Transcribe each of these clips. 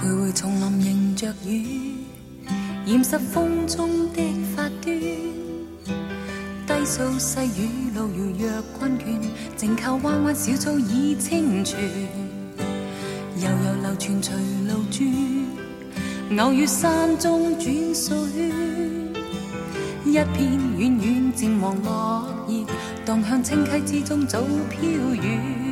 徘徊丛林迎着雨，染湿风中的发端。低诉细雨，路遥若困倦，静靠弯弯小草倚清泉。悠悠流泉随路转，偶遇山中转数圈。一片远远渐黄落叶，荡向清溪之中早飘远。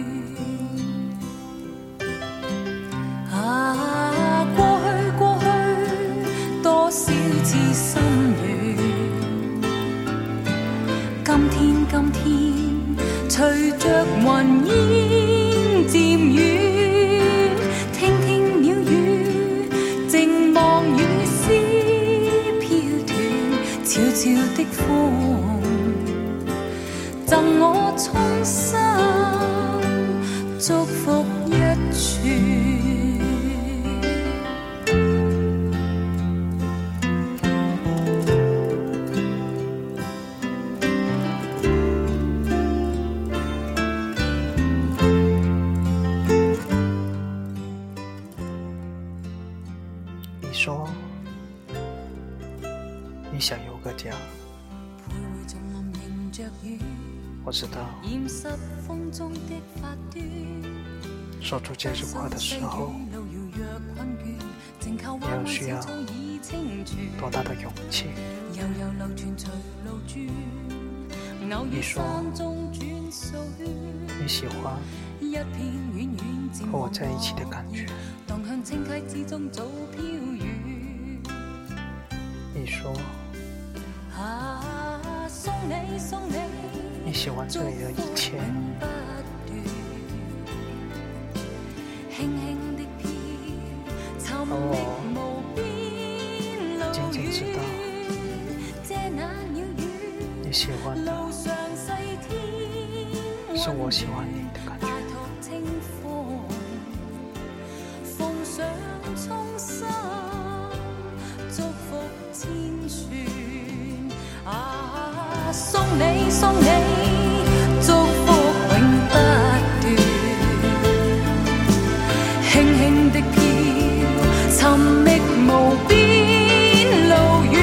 我衷心祝福一串。你说你想有个家，我知道。说出这句话的时候，你要需要多大的勇气？你说你喜欢和我在一起的感觉。你说你喜欢这里的一切，而我仅仅知道你喜欢的是我喜欢你的感觉。送你送你祝福永不断，轻轻的飘，寻觅无边路远，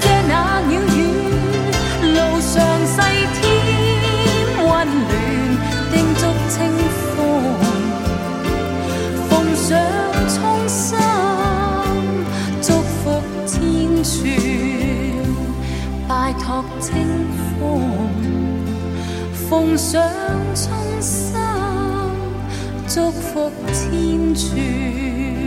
遮那鸟语，路上细添温暖，叮嘱清风。奉上衷心祝福千串，清风。奉上衷心祝福千串。